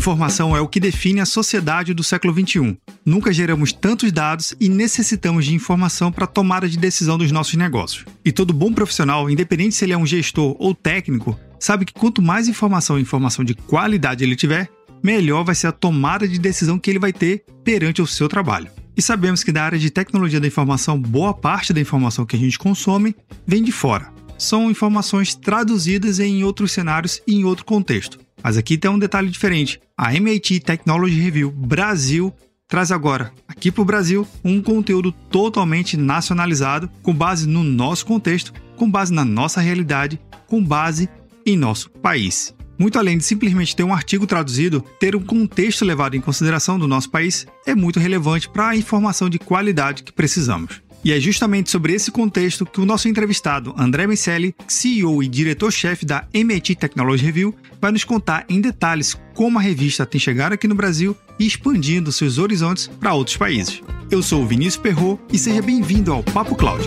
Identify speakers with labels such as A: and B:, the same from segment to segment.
A: Informação é o que define a sociedade do século XXI. Nunca geramos tantos dados e necessitamos de informação para tomada de decisão dos nossos negócios. E todo bom profissional, independente se ele é um gestor ou técnico, sabe que quanto mais informação e informação de qualidade ele tiver, melhor vai ser a tomada de decisão que ele vai ter perante o seu trabalho. E sabemos que da área de tecnologia da informação, boa parte da informação que a gente consome vem de fora. São informações traduzidas em outros cenários e em outro contexto. Mas aqui tem um detalhe diferente. A MIT Technology Review Brasil traz agora, aqui para o Brasil, um conteúdo totalmente nacionalizado, com base no nosso contexto, com base na nossa realidade, com base em nosso país. Muito além de simplesmente ter um artigo traduzido, ter um contexto levado em consideração do nosso país é muito relevante para a informação de qualidade que precisamos. E é justamente sobre esse contexto que o nosso entrevistado, André Miceli, CEO e diretor-chefe da MIT Technology Review, vai nos contar em detalhes como a revista tem chegado aqui no Brasil e expandindo seus horizontes para outros países. Eu sou o Vinícius Perro e seja bem-vindo ao Papo Cloud.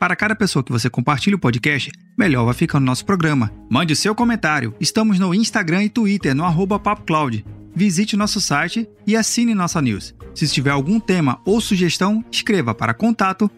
A: Para cada pessoa que você compartilha o podcast, melhor vai ficar no nosso programa. Mande seu comentário. Estamos no Instagram e Twitter, no arroba PapoCloud. Visite nosso site e assine nossa news. Se tiver algum tema ou sugestão, escreva para contato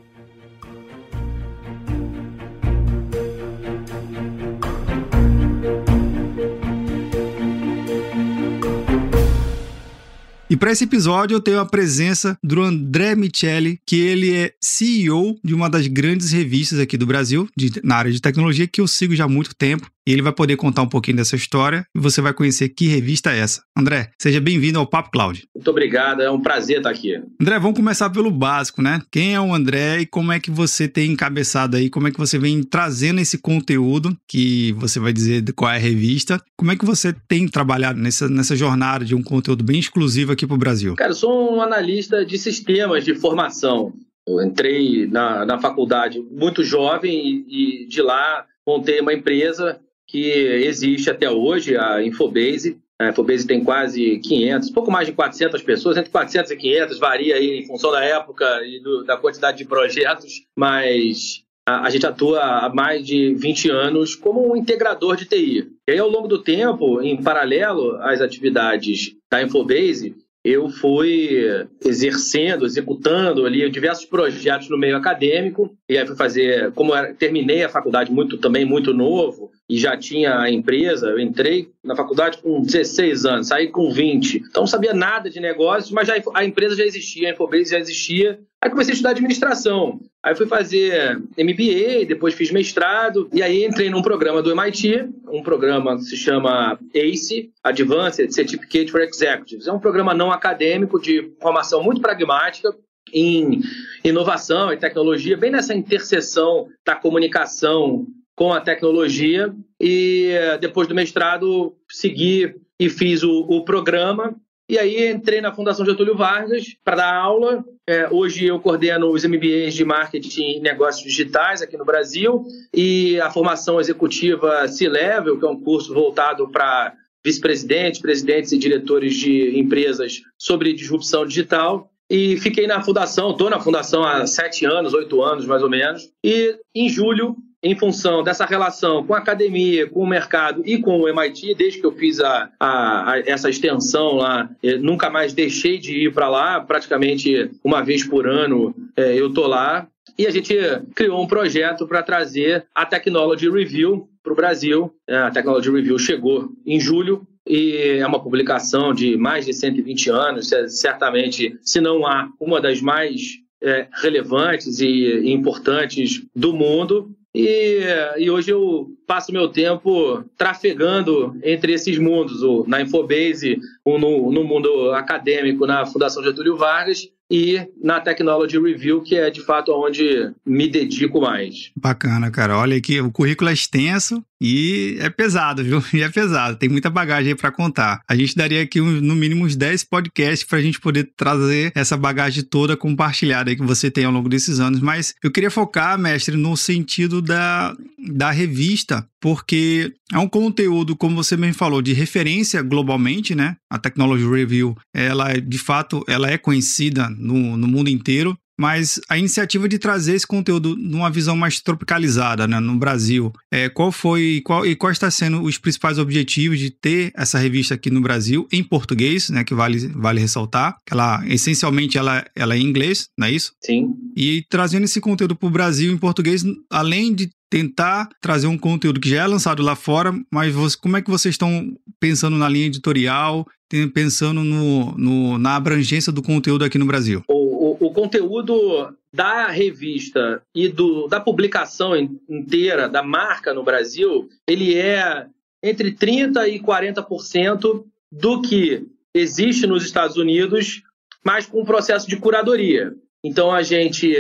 A: E para esse episódio eu tenho a presença do André Micheli, que ele é CEO de uma das grandes revistas aqui do Brasil, de, na área de tecnologia, que eu sigo já há muito tempo. E ele vai poder contar um pouquinho dessa história e você vai conhecer que revista é essa. André, seja bem-vindo ao Papo Cloud.
B: Muito obrigado, é um prazer estar aqui.
A: André, vamos começar pelo básico, né? Quem é o André e como é que você tem encabeçado aí, como é que você vem trazendo esse conteúdo que você vai dizer de qual é a revista, como é que você tem trabalhado nessa, nessa jornada de um conteúdo bem exclusivo aqui para o Brasil?
B: Cara, eu sou um analista de sistemas de formação. Eu entrei na, na faculdade muito jovem e, e de lá montei uma empresa que existe até hoje, a Infobase. A Infobase tem quase 500, pouco mais de 400 pessoas, entre 400 e 500, varia aí em função da época e do, da quantidade de projetos, mas a, a, gente atua há mais de 20 anos como um integrador de TI. E aí, ao longo do tempo, em paralelo às atividades da Infobase, eu fui exercendo, executando ali diversos projetos no meio acadêmico e aí fui fazer, como era, terminei a faculdade muito também muito novo e já tinha a empresa, eu entrei na faculdade com 16 anos, saí com 20. Então não sabia nada de negócios, mas já, a empresa já existia, a Infobase já existia. Aí comecei a estudar administração. Aí fui fazer MBA, depois fiz mestrado, e aí entrei num programa do MIT, um programa que se chama ACE, Advanced Certificate for Executives. É um programa não acadêmico de formação muito pragmática, em inovação e tecnologia, bem nessa interseção da comunicação com a tecnologia. E depois do mestrado, segui e fiz o, o programa. E aí entrei na Fundação Getúlio Vargas para dar aula. É, hoje eu coordeno os MBAs de Marketing e Negócios Digitais aqui no Brasil e a formação executiva C-Level, que é um curso voltado para vice-presidentes, presidentes e diretores de empresas sobre disrupção digital e fiquei na fundação, estou na fundação há sete anos, oito anos mais ou menos. E em julho, em função dessa relação com a academia, com o mercado e com o MIT, desde que eu fiz a, a, a essa extensão lá, nunca mais deixei de ir para lá, praticamente uma vez por ano é, eu estou lá. E a gente criou um projeto para trazer a Technology Review para o Brasil. É, a Technology Review chegou em julho e é uma publicação de mais de 120 anos, certamente, se não há uma das mais é, relevantes e importantes do mundo. E, e, hoje eu passo meu tempo trafegando entre esses mundos, na Infobase, no, mundo acadêmico, na Fundação Getúlio Vargas, e na Technology Review, que é de fato onde me dedico mais.
A: Bacana, cara. Olha aqui, o currículo é extenso e é pesado, viu? E é pesado, tem muita bagagem aí para contar. A gente daria aqui no mínimo uns 10 podcasts para a gente poder trazer essa bagagem toda compartilhada aí que você tem ao longo desses anos, mas eu queria focar, mestre, no sentido da, da revista, porque é um conteúdo, como você bem falou, de referência globalmente, né? A Technology Review, ela de fato, ela é conhecida no, no mundo inteiro, mas a iniciativa de trazer esse conteúdo numa visão mais tropicalizada né, no Brasil, é, qual foi qual, e quais está sendo os principais objetivos de ter essa revista aqui no Brasil em português, né, que vale, vale ressaltar, ela essencialmente ela, ela é em inglês, não é isso?
B: Sim.
A: E trazendo esse conteúdo para o Brasil em português, além de tentar trazer um conteúdo que já é lançado lá fora, mas você, como é que vocês estão pensando na linha editorial, pensando no, no na abrangência do conteúdo aqui no Brasil?
B: O, o, o conteúdo da revista e do, da publicação inteira, da marca no Brasil, ele é entre 30% e 40% do que existe nos Estados Unidos, mas com um processo de curadoria. Então a gente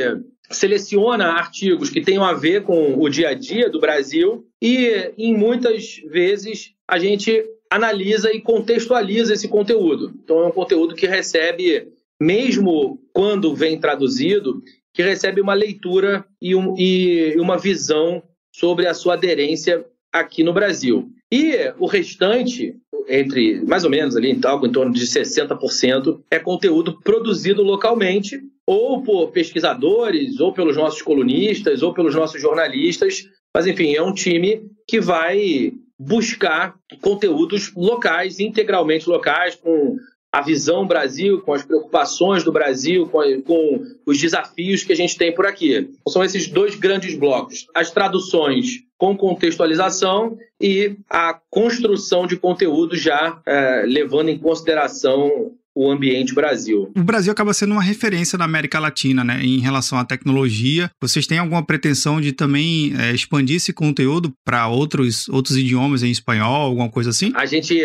B: seleciona artigos que tenham a ver com o dia a dia do Brasil e, em muitas vezes, a gente analisa e contextualiza esse conteúdo. Então, é um conteúdo que recebe, mesmo quando vem traduzido, que recebe uma leitura e, um, e uma visão sobre a sua aderência aqui no Brasil. E o restante, entre mais ou menos ali, algo em torno de 60%, é conteúdo produzido localmente ou por pesquisadores, ou pelos nossos colunistas, ou pelos nossos jornalistas. Mas, enfim, é um time que vai buscar conteúdos locais, integralmente locais, com a visão Brasil, com as preocupações do Brasil, com, com, os desafios que a gente tem por aqui. São esses dois grandes blocos: as traduções com contextualização e a construção de conteúdo já é, levando em consideração o ambiente Brasil.
A: O Brasil acaba sendo uma referência na América Latina, né, em relação à tecnologia. Vocês têm alguma pretensão de também é, expandir esse conteúdo para outros, outros idiomas em espanhol, alguma coisa assim?
B: A gente,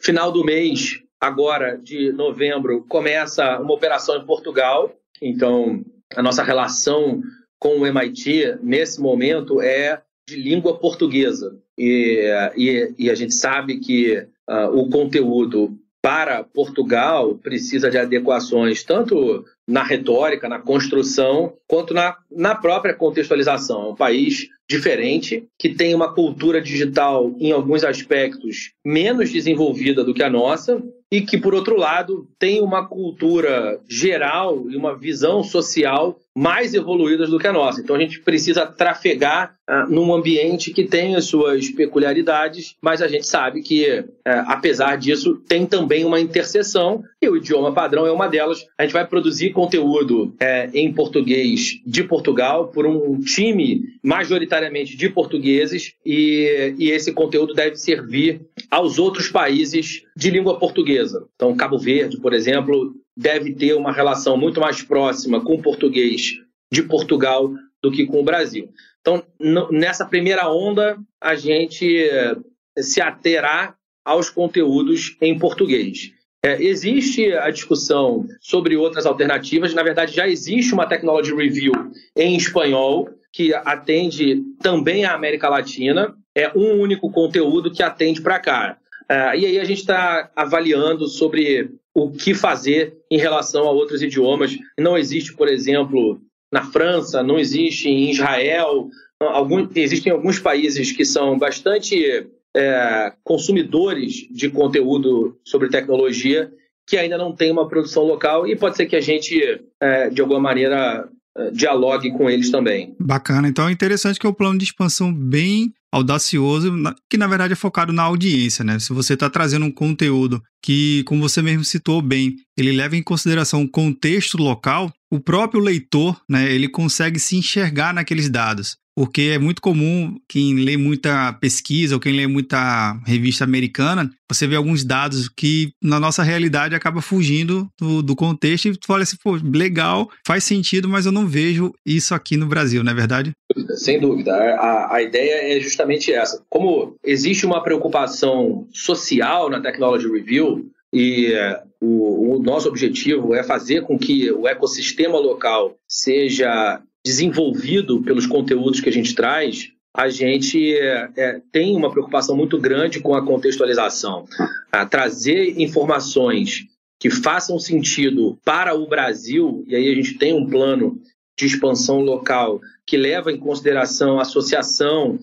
B: final do mês, agora de novembro, começa uma operação em Portugal. Então, a nossa relação com o MIT nesse momento é de língua portuguesa. E, e, e a gente sabe que uh, o conteúdo para Portugal precisa de adequações tanto na retórica, na construção, quanto na, na própria contextualização. É um país diferente, que tem uma cultura digital, em alguns aspectos, menos desenvolvida do que a nossa, e que, por outro lado, tem uma cultura geral e uma visão social mais evoluídas do que a nossa. Então a gente precisa trafegar uh, num ambiente que tem as suas peculiaridades, mas a gente sabe que, uh, apesar disso, tem também uma interseção e o idioma padrão é uma delas. A gente vai produzir conteúdo uh, em português de Portugal por um time majoritariamente de portugueses e, e esse conteúdo deve servir aos outros países de língua portuguesa. Então, Cabo Verde, por exemplo, deve ter uma relação muito mais próxima com o português de Portugal do que com o Brasil. Então, nessa primeira onda, a gente eh, se aterá aos conteúdos em português. É, existe a discussão sobre outras alternativas. Na verdade, já existe uma Technology Review em espanhol que atende também a América Latina. É um único conteúdo que atende para cá. É, e aí a gente está avaliando sobre o que fazer em relação a outros idiomas. Não existe, por exemplo, na França, não existe em Israel. Algum, existem alguns países que são bastante é, consumidores de conteúdo sobre tecnologia que ainda não tem uma produção local e pode ser que a gente, é, de alguma maneira, é, dialogue com eles também.
A: Bacana. Então é interessante que é um plano de expansão bem audacioso, que na verdade é focado na audiência, né? Se você está trazendo um conteúdo que, como você mesmo citou bem, ele leva em consideração o contexto local, o próprio leitor, né, ele consegue se enxergar naqueles dados. Porque é muito comum quem lê muita pesquisa ou quem lê muita revista americana, você vê alguns dados que na nossa realidade acaba fugindo do, do contexto e tu fala assim, pô, legal, faz sentido, mas eu não vejo isso aqui no Brasil, não é verdade?
B: Sem dúvida. A, a ideia é justamente essa. Como existe uma preocupação social na Technology Review, e o, o, nosso objetivo é fazer com que o ecossistema local seja desenvolvido pelos conteúdos que a gente traz, a gente é, é, tem uma preocupação muito grande com a contextualização. A trazer informações que façam sentido para o Brasil, e aí a gente tem um plano de expansão local que leva em consideração associação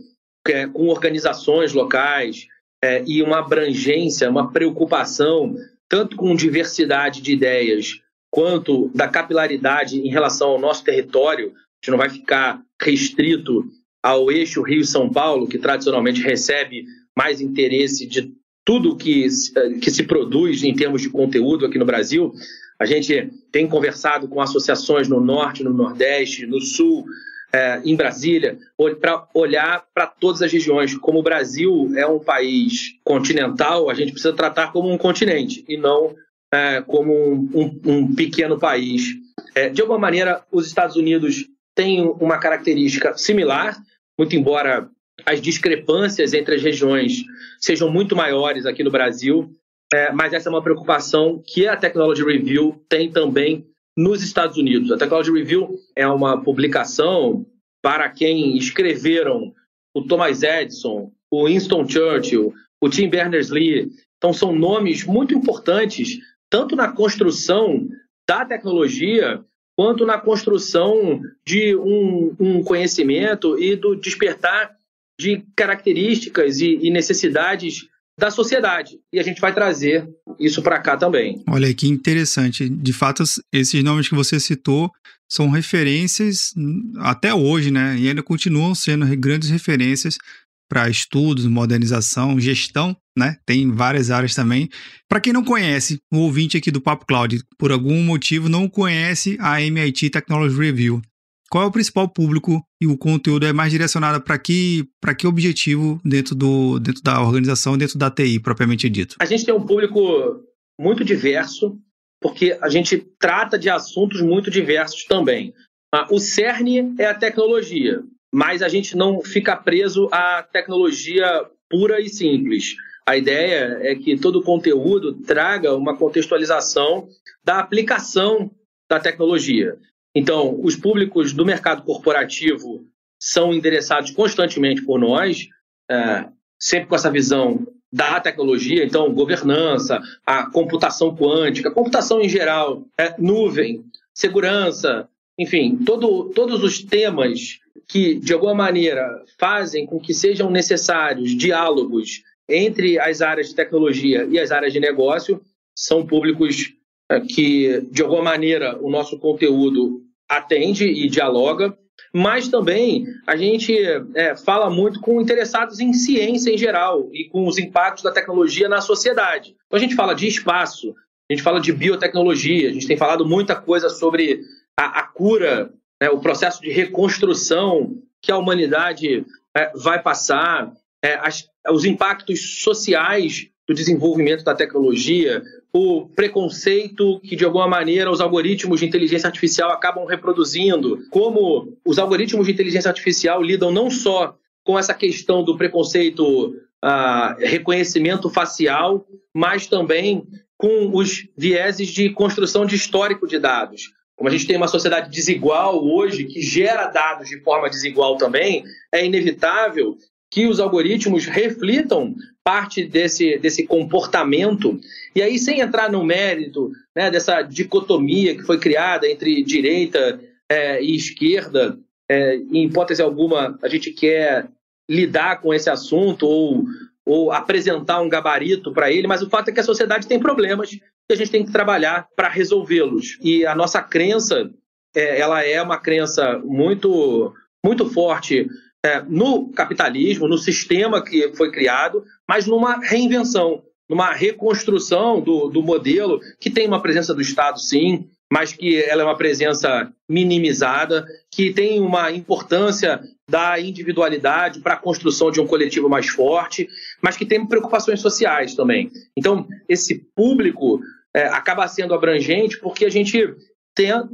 B: é, com organizações locais é, e uma abrangência, uma preocupação tanto com diversidade de ideias quanto da capilaridade em relação ao nosso território, gente não vai ficar restrito ao eixo Rio-São Paulo, que tradicionalmente recebe mais interesse de tudo que, que se produz em termos de conteúdo aqui no Brasil. A gente tem conversado com associações no Norte, no Nordeste, no Sul, é, em Brasília, para olhar para todas as regiões. Como o Brasil é um país continental, a gente precisa tratar como um continente e não é, como um, um, um pequeno país. É, de alguma maneira, os Estados Unidos tem uma característica similar, muito embora as discrepâncias entre as regiões sejam muito maiores aqui no Brasil, é, mas essa é uma preocupação que a Technology Review tem também nos Estados Unidos. A Technology Review é uma publicação para quem escreveram o Thomas Edison, o Winston Churchill, o Tim Berners-Lee. Então, são nomes muito importantes, tanto na construção da tecnologia quanto na construção de um, um conhecimento e do despertar de características e, e necessidades da sociedade. E a gente vai trazer isso para cá também.
A: Olha que interessante. De fato, esses nomes que você citou são referências até hoje, né? E ainda continuam sendo grandes referências para estudos, modernização, gestão, né? Tem várias áreas também. Para quem não conhece, o ouvinte aqui do Papo Cloud, por algum motivo não conhece a MIT Technology Review. Qual é o principal público e o conteúdo é mais direcionado para que, que objetivo dentro, do, dentro da organização, dentro da TI, propriamente dito?
B: A gente tem um público muito diverso, porque a gente trata de assuntos muito diversos também. Ah, o CERN é a tecnologia mas a gente não fica preso à tecnologia pura e simples. A ideia é que todo o conteúdo traga uma contextualização da aplicação da tecnologia. Então, os públicos do mercado corporativo são endereçados constantemente por nós, é, sempre com essa visão da tecnologia, então governança, a computação quântica, computação em geral, é, nuvem, segurança, enfim, todo, todos os temas que, de alguma maneira, fazem com que sejam necessários diálogos entre as áreas de tecnologia e as áreas de negócio, são públicos é, que, de alguma maneira, o nosso conteúdo atende e dialoga, mas também a gente é, fala muito com interessados em ciência em geral e com os impactos da tecnologia na sociedade. Então a gente fala de espaço, a gente fala de biotecnologia, a gente tem falado muita coisa sobre a, a cura né, o processo de reconstrução que a humanidade é, vai passar, é, as, os impactos sociais do desenvolvimento da tecnologia, o preconceito que, de alguma maneira, os algoritmos de inteligência artificial acabam reproduzindo, como os algoritmos de inteligência artificial lidam não só com essa questão do preconceito, ah, reconhecimento facial, mas também com os vieses de construção de histórico de dados. Como a gente tem uma sociedade desigual hoje, que gera dados de forma desigual também, é inevitável que os algoritmos reflitam parte desse, desse comportamento. E aí, sem entrar no mérito né, dessa dicotomia que foi criada entre direita é, e esquerda, é, em hipótese alguma, a gente quer lidar com esse assunto ou, ou apresentar um gabarito para ele, mas o fato é que a sociedade tem problemas e a gente tem que trabalhar para resolvê-los. E a nossa crença, é, ela é uma crença muito, muito forte é, no capitalismo, no sistema que foi criado, mas numa reinvenção, numa reconstrução do, do modelo que tem uma presença do Estado, sim, mas que ela é uma presença minimizada, que tem uma importância da individualidade para a construção de um coletivo mais forte, mas que tem preocupações sociais também. Então, esse público é, acaba sendo abrangente porque a gente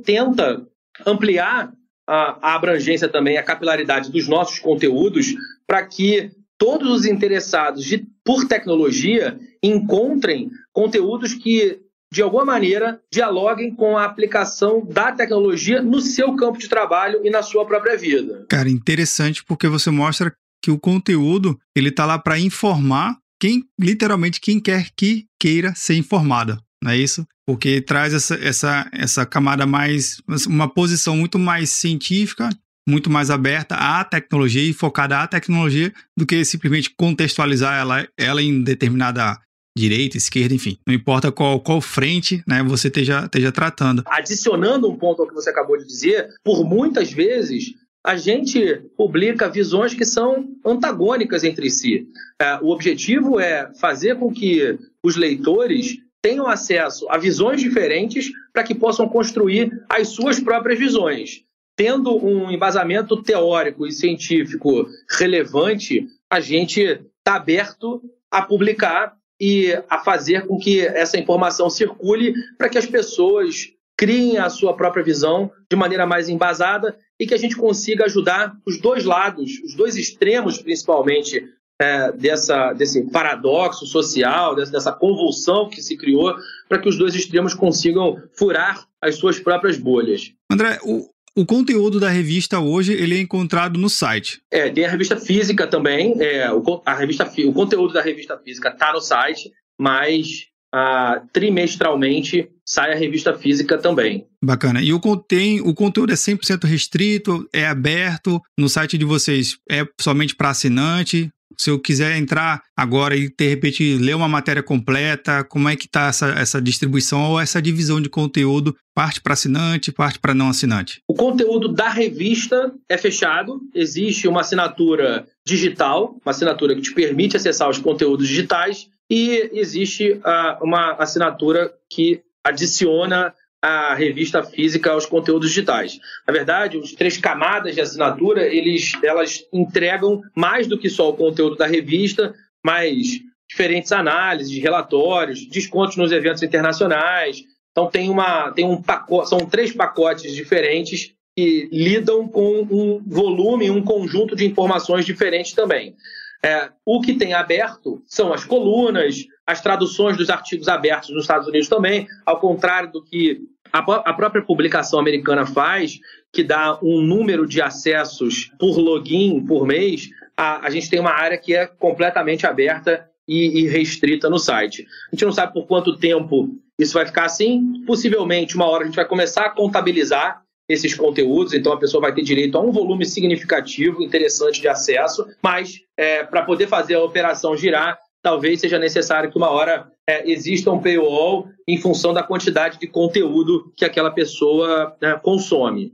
B: tenta ampliar a, abrangência também, a capilaridade dos nossos conteúdos para que todos os interessados de, por tecnologia encontrem conteúdos que de alguma maneira, dialoguem com a aplicação da tecnologia no seu campo de trabalho e na sua própria vida.
A: Cara, interessante porque você mostra que o conteúdo ele tá lá para informar quem literalmente quem quer que queira ser informada, não é isso? Porque traz essa, essa, essa camada mais uma posição muito mais científica, muito mais aberta à tecnologia e focada à tecnologia do que simplesmente contextualizar ela, ela em determinada direita, esquerda, enfim. Não importa qual, qual frente né, você esteja, esteja tratando.
B: Adicionando um ponto ao que você acabou de dizer, por muitas vezes a gente publica visões que são antagônicas entre si. É, o objetivo é fazer com que os leitores tenham acesso a visões diferentes para que possam construir as suas próprias visões. Tendo um embasamento teórico e científico relevante, a gente está aberto a publicar e a fazer com que essa informação circule para que as pessoas criem a sua própria visão de maneira mais embasada e que a gente consiga ajudar os dois lados, os dois extremos principalmente é, dessa, desse paradoxo social, dessa, dessa convulsão que se criou, para que os dois extremos consigam furar as suas próprias bolhas.
A: André, o, o conteúdo da revista hoje ele é encontrado no site.
B: É, tem a revista física também. É, o, a revista, o conteúdo da revista física está no site, mas ah, trimestralmente sai a revista física também.
A: Bacana. E o, tem, o conteúdo é 100% restrito, é aberto no site de vocês, é somente para assinante? Se eu quiser entrar agora e de repente ler uma matéria completa, como é que está essa, essa distribuição ou essa divisão de conteúdo? Parte para assinante, parte para não assinante?
B: O conteúdo da revista é fechado, existe uma assinatura digital, uma assinatura que te permite acessar os conteúdos digitais, e existe uh, uma assinatura que adiciona a revista física aos conteúdos digitais. Na verdade, os três camadas de assinatura, eles, elas entregam mais do que só o conteúdo da revista, mas diferentes análises, relatórios, descontos nos eventos internacionais. Então tem uma tem um pacote, são três pacotes diferentes que lidam com um volume, um conjunto de informações diferentes também. É, o que tem aberto são as colunas, as traduções dos artigos abertos nos Estados Unidos também, ao contrário do que a, a própria publicação americana faz, que dá um número de acessos por login por mês, a, a gente tem uma área que é completamente aberta e, e, restrita no site. A gente não sabe por quanto tempo isso vai ficar assim. Possivelmente, uma hora a gente vai começar a contabilizar esses conteúdos, então a pessoa vai ter direito a um volume significativo, interessante de acesso, mas é, para poder fazer a operação girar, talvez seja necessário que uma hora é, exista um paywall em função da quantidade de conteúdo que aquela pessoa né, consome.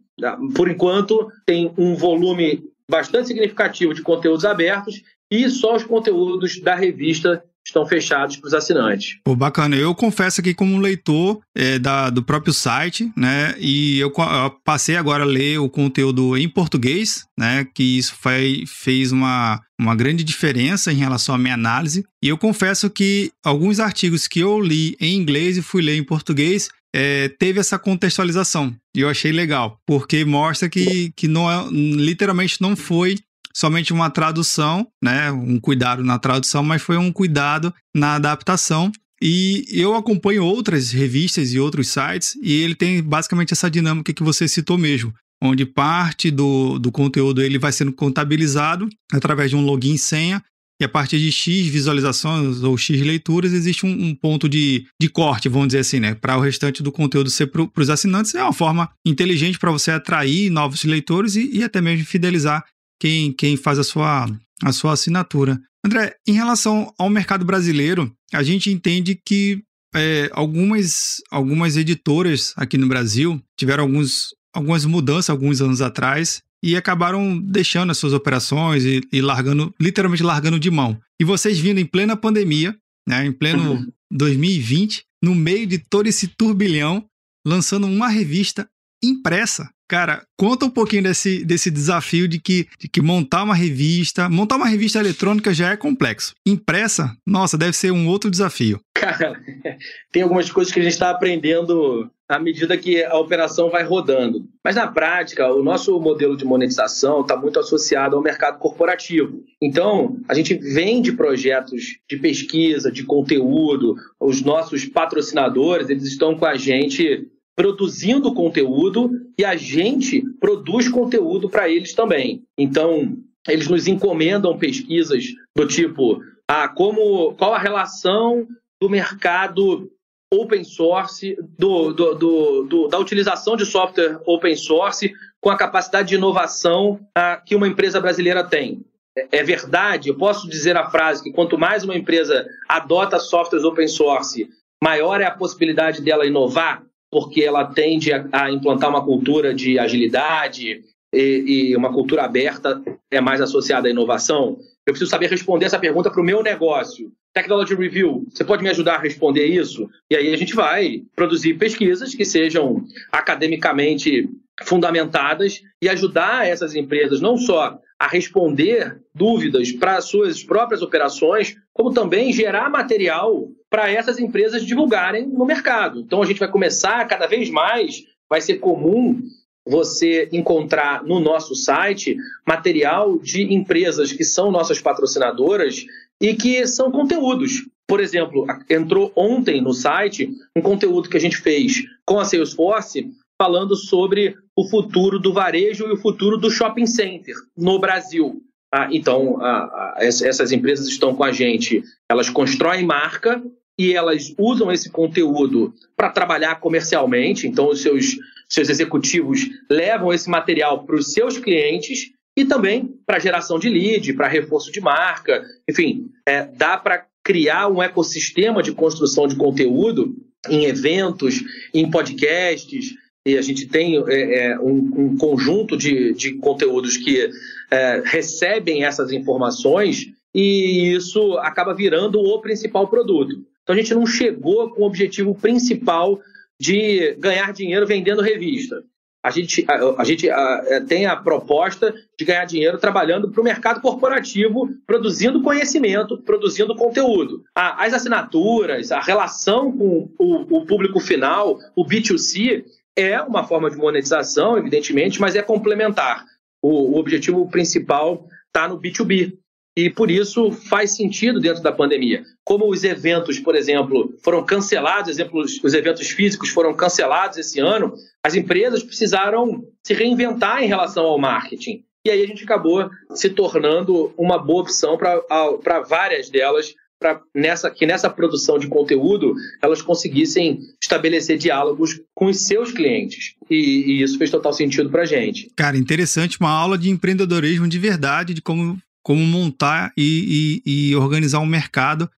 B: Por enquanto, tem um volume bastante significativo de conteúdos abertos e só os conteúdos da revista estão fechados para os assinantes.
A: Pô, bacana. Eu confesso aqui como leitor é, da, do próprio site, né? E eu, eu, passei agora a ler o conteúdo em português, né? Que isso foi, fez uma, uma grande diferença em relação à minha análise. E eu confesso que alguns artigos que eu li em inglês e fui ler em português é, teve essa contextualização. E eu achei legal, porque mostra que, que não é, literalmente não foi somente uma tradução, né, um cuidado na tradução, mas foi um cuidado na adaptação. E eu acompanho outras revistas e outros sites, e ele tem basicamente essa dinâmica que você citou mesmo, onde parte do, do conteúdo ele vai sendo contabilizado através de um login e senha, e a partir de X visualizações ou X leituras, existe um, um ponto de, de corte, vamos dizer assim, né? Para o restante do conteúdo ser para os assinantes. É uma forma inteligente para você atrair novos leitores e, e até mesmo fidelizar quem, quem faz a sua, a sua assinatura. André, em relação ao mercado brasileiro, a gente entende que é, algumas, algumas editoras aqui no Brasil tiveram alguns, algumas mudanças alguns anos atrás e acabaram deixando as suas operações e, e, largando, literalmente largando de mão. E vocês vindo em plena pandemia, né, em pleno uhum. 2020, no meio de todo esse turbilhão, lançando uma revista impressa. Cara, conta um pouquinho desse, desse desafio de que, de que montar uma revista, montar uma revista eletrônica já é complexo. Impressa, nossa, deve ser um outro desafio.
B: Cara, tem algumas coisas que a gente está aprendendo à medida que a operação vai rodando. Mas na prática, o nosso modelo de monetização está muito associado ao mercado corporativo. Então, a gente vende projetos de pesquisa, de conteúdo, os nossos patrocinadores, eles estão com a gente produzindo conteúdo e a gente produz conteúdo para eles também. Então, eles nos encomendam pesquisas do tipo, ah, como, qual a relação do mercado open source, do, do, do, do, da utilização de software open source com a capacidade de inovação ah, que uma empresa brasileira tem. É, é verdade, eu posso dizer a frase que quanto mais uma empresa adota softwares open source, maior é a possibilidade dela inovar? Porque ela tende a, a implantar uma cultura de agilidade e, e, uma cultura aberta é mais associada à inovação? Eu preciso saber responder essa pergunta para o meu negócio. Technology Review, você pode me ajudar a responder isso? E aí a gente vai produzir pesquisas que sejam academicamente fundamentadas e ajudar essas empresas não só a responder dúvidas para suas próprias operações, como também gerar material para essas empresas divulgarem no mercado. Então a gente vai começar cada vez mais, vai ser comum você encontrar no nosso site material de empresas que são nossas patrocinadoras e que são conteúdos. Por exemplo, entrou ontem no site um conteúdo que a gente fez com a Salesforce falando sobre o futuro do varejo e o futuro do shopping center no Brasil. Ah, então, ah, essas empresas estão com a gente, elas constroem marca e elas usam esse conteúdo para trabalhar comercialmente. Então, os seus, seus executivos levam esse material para os seus clientes e também para geração de lead, para reforço de marca. Enfim, é, dá para criar um ecossistema de construção de conteúdo em eventos, em podcasts, e a gente tem é, é, um, um, conjunto de, de conteúdos que é, recebem essas informações e isso acaba virando o principal produto. Então a gente não chegou com o objetivo principal de ganhar dinheiro vendendo revista. A gente, a, a gente a, é, tem a proposta de ganhar dinheiro trabalhando para o mercado corporativo, produzindo conhecimento, produzindo conteúdo. as assinaturas, a relação com o, o público final, o B2C, é uma forma de monetização, evidentemente, mas é complementar. O, o objetivo principal está no B2B. E por isso faz sentido dentro da pandemia. Como os eventos, por exemplo, foram cancelados, exemplos, os eventos físicos foram cancelados esse ano, as empresas precisaram se reinventar em relação ao marketing. E aí a gente acabou se tornando uma boa opção para várias delas para nessa, que nessa produção de conteúdo elas conseguissem estabelecer diálogos com os seus clientes. E, e isso fez total sentido para a gente.
A: Cara, interessante, uma aula de empreendedorismo de verdade, de como, como montar e, e, e organizar um mercado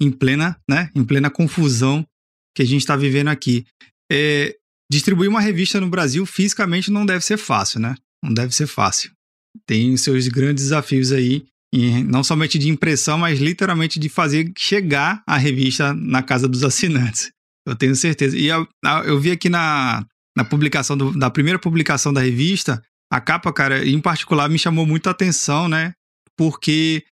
A: em plena, né, em plena confusão que a gente está vivendo aqui. É, distribuir uma revista no Brasil fisicamente não deve ser fácil, né? Não deve ser fácil. Tem os seus grandes desafios aí e não somente de impressão, mas literalmente de fazer chegar a revista na casa dos assinantes. Eu tenho certeza. E eu, eu vi aqui na, na publicação, do, da primeira publicação da revista, a capa, cara, em particular, me chamou muito a atenção, né? Porque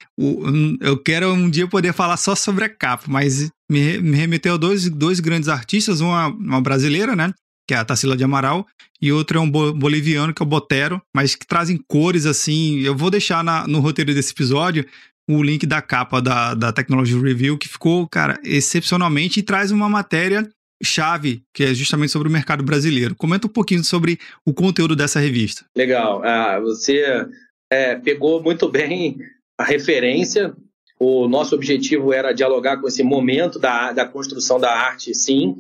A: eu quero um dia poder falar só sobre a capa, mas me, me remeteu a dois, dois grandes artistas, uma, uma brasileira, né? Que é a Tarsila de Amaral, e outro é um boliviano, que é o Botero, mas que trazem cores assim. Eu vou deixar na, no roteiro desse episódio o link da capa da, da Technology Review, que ficou, cara, excepcionalmente e traz uma matéria chave, que é justamente sobre o mercado brasileiro. Comenta um pouquinho sobre o conteúdo dessa revista.
B: Legal. Ah, você é, pegou muito bem a referência. O nosso objetivo era dialogar com esse momento da, da construção da arte, sim,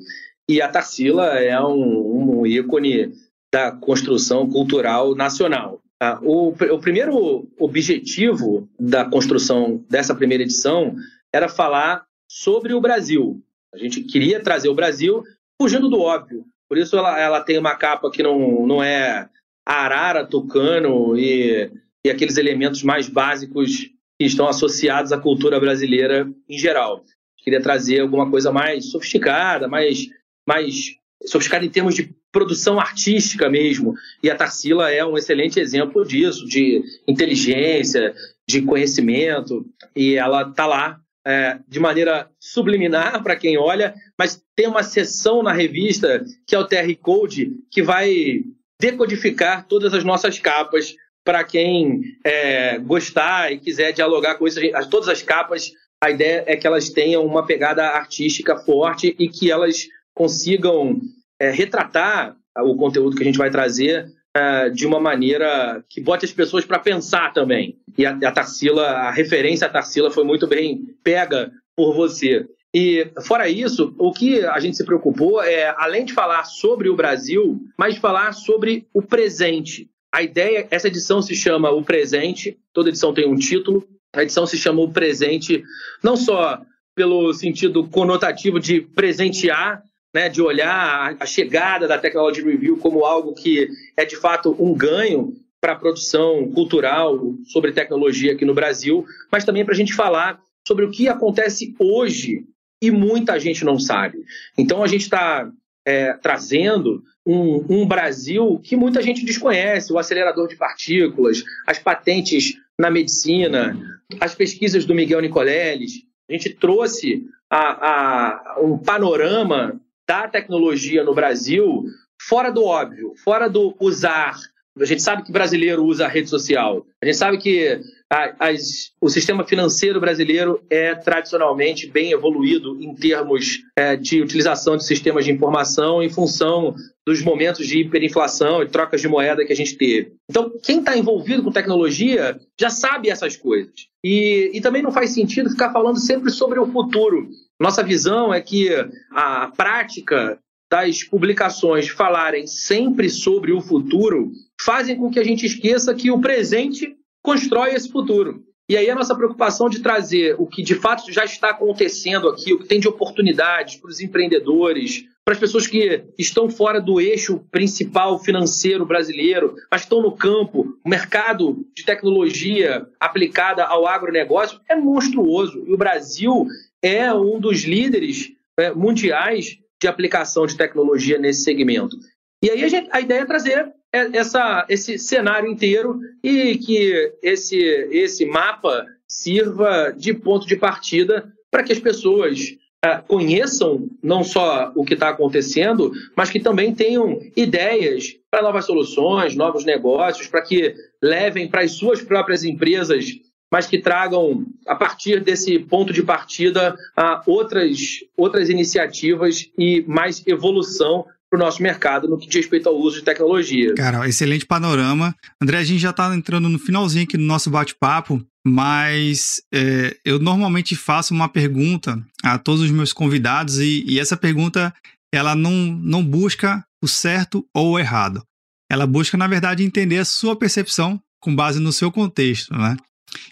B: e a Tarsila é um, um ícone da construção cultural nacional. Tá? O, o primeiro objetivo da construção dessa primeira edição era falar sobre o Brasil. A gente queria trazer o Brasil fugindo do óbvio. Por isso ela, ela tem uma capa que não, não é arara, tucano e, e aqueles elementos mais básicos que estão associados à cultura brasileira em geral. Queria trazer alguma coisa mais sofisticada, mais mais sofisticada em termos de produção artística mesmo. E a Tarsila é um excelente exemplo disso, de inteligência, de conhecimento, e ela está lá é, de maneira subliminar para quem olha, mas tem uma seção na revista que é o TR Code, que vai decodificar todas as nossas capas para quem é, gostar e quiser dialogar com isso. Todas as capas, a ideia é que elas tenham uma pegada artística forte e que elas consigam é, retratar o conteúdo que a gente vai trazer é, de uma maneira que bote as pessoas para pensar também. E a, a Tarsila, a referência à Tarsila foi muito bem pega por você. E, fora isso, o que a gente se preocupou é, além de falar sobre o Brasil, mas falar sobre o presente. A ideia, essa edição se chama O Presente, toda edição tem um título. A edição se chama O Presente, não só pelo sentido conotativo de presentear, né, de olhar a chegada da Technology Review como algo que é de fato um ganho para a produção cultural sobre tecnologia aqui no Brasil, mas também para a gente falar sobre o que acontece hoje e muita gente não sabe. Então a gente está é, trazendo um, um, Brasil que muita gente desconhece, o acelerador de partículas, as patentes na medicina, as pesquisas do Miguel Nicoleles. A gente trouxe a, a, um panorama da tecnologia no Brasil fora do óbvio, fora do usar. A gente sabe que brasileiro usa rede social. A gente sabe que as, o sistema financeiro brasileiro é tradicionalmente bem evoluído em termos é, de utilização de sistemas de informação em função dos momentos de hiperinflação e trocas de moeda que a gente teve. Então, quem está envolvido com tecnologia já sabe essas coisas. E, e também não faz sentido ficar falando sempre sobre o futuro. Nossa visão é que a prática das publicações falarem sempre sobre o futuro fazem com que a gente esqueça que o presente constrói esse futuro. E aí a nossa preocupação de trazer o que de fato já está acontecendo aqui, o que tem de oportunidades para os empreendedores, para as pessoas que estão fora do eixo principal financeiro brasileiro, mas estão no campo, o mercado de tecnologia aplicada ao agronegócio é monstruoso. E o Brasil é um dos líderes é, mundiais de aplicação de tecnologia nesse segmento. E aí a, gente, a ideia é trazer essa, esse cenário inteiro e que esse, esse mapa sirva de ponto de partida para que as pessoas uh, conheçam não só o que está acontecendo, mas que também tenham ideias para novas soluções, novos negócios, para que levem para as suas próprias empresas, mas que tragam, a partir desse ponto de partida, outras, outras iniciativas e mais evolução para o nosso mercado no que diz respeito ao uso de tecnologia.
A: Cara, excelente panorama. André, a gente já está entrando no finalzinho aqui do nosso bate-papo, mas é, eu normalmente faço uma pergunta a todos os meus convidados e, e essa pergunta ela não, não busca o certo ou o errado. Ela busca, na verdade, entender a sua percepção com base no seu contexto, né?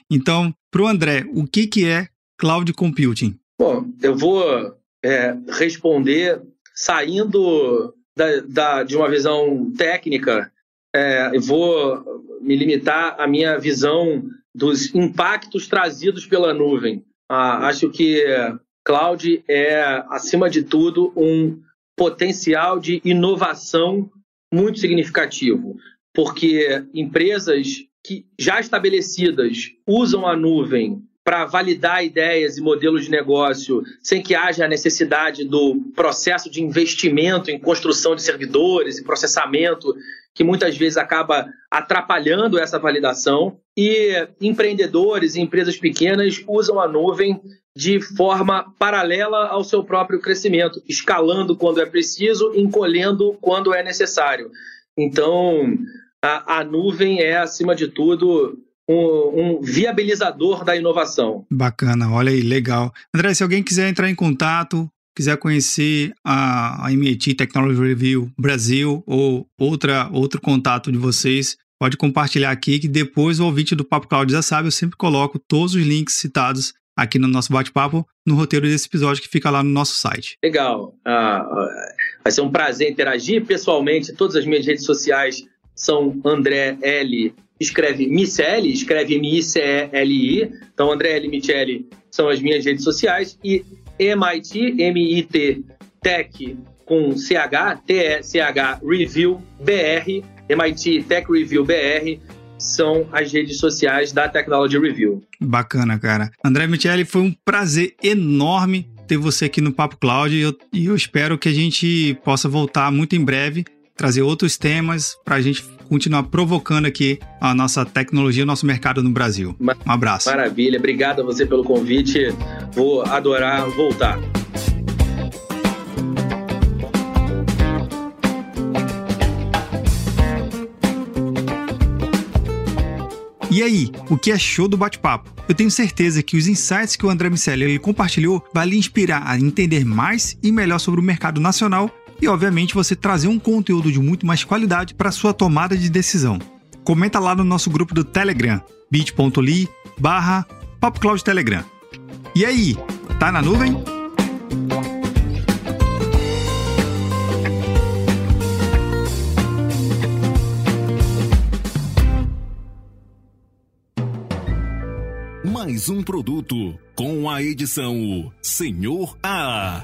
A: Então, para o André, o que, que é cloud computing?
B: Bom, eu vou é, responder saindo da, da, de uma visão técnica, é, eu vou me limitar à minha visão dos impactos trazidos pela nuvem. Ah, acho que cloud é, acima de tudo, um potencial de inovação muito significativo, porque empresas que já estabelecidas usam a nuvem para validar ideias e modelos de negócio sem que haja a necessidade do processo de investimento em construção de servidores e processamento, que muitas vezes acaba atrapalhando essa validação. E empreendedores e empresas pequenas usam a nuvem de forma paralela ao seu próprio crescimento, escalando quando é preciso, encolhendo quando é necessário. Então, a, a nuvem é, acima de tudo, um, um, viabilizador da inovação.
A: Bacana, olha aí, legal. André, se alguém quiser entrar em contato, quiser conhecer a, a MIT Technology Review Brasil ou outra, outro contato de vocês, pode compartilhar aqui que depois o ouvinte do Papo Cloud já sabe, eu sempre coloco todos os links citados aqui no nosso bate-papo no roteiro desse episódio que fica lá no nosso site.
B: Legal. Ah, ah vai ser um prazer interagir pessoalmente. Todas as minhas redes sociais são André L escreve Michele, escreve M-I-C-E-L-I. Então, André L. Michele são as minhas redes sociais. E MIT, M-I-T, Tech com CH, T-E-C-H Review BR, MIT Tech Review BR, são as redes sociais da Technology Review.
A: Bacana, cara. André Michele, foi um prazer enorme ter você aqui no Papo Cloud e eu, e eu espero que a gente possa voltar muito em breve, trazer outros temas para a gente continuar provocando aqui a nossa tecnologia, o nosso mercado no Brasil. Um abraço.
B: Maravilha, obrigado a você pelo convite. Vou adorar voltar.
A: E aí, o que achou do bate-papo? Eu tenho certeza que os insights que o André Miceli compartilhou vai lhe inspirar a entender mais e melhor sobre o mercado nacional e, obviamente, você trazer um conteúdo de muito mais qualidade para sua tomada de decisão. Comenta lá no nosso grupo do Telegram, bit.ly barra Telegram. E aí, tá na nuvem?
C: mais um produto com a edição Senhor A.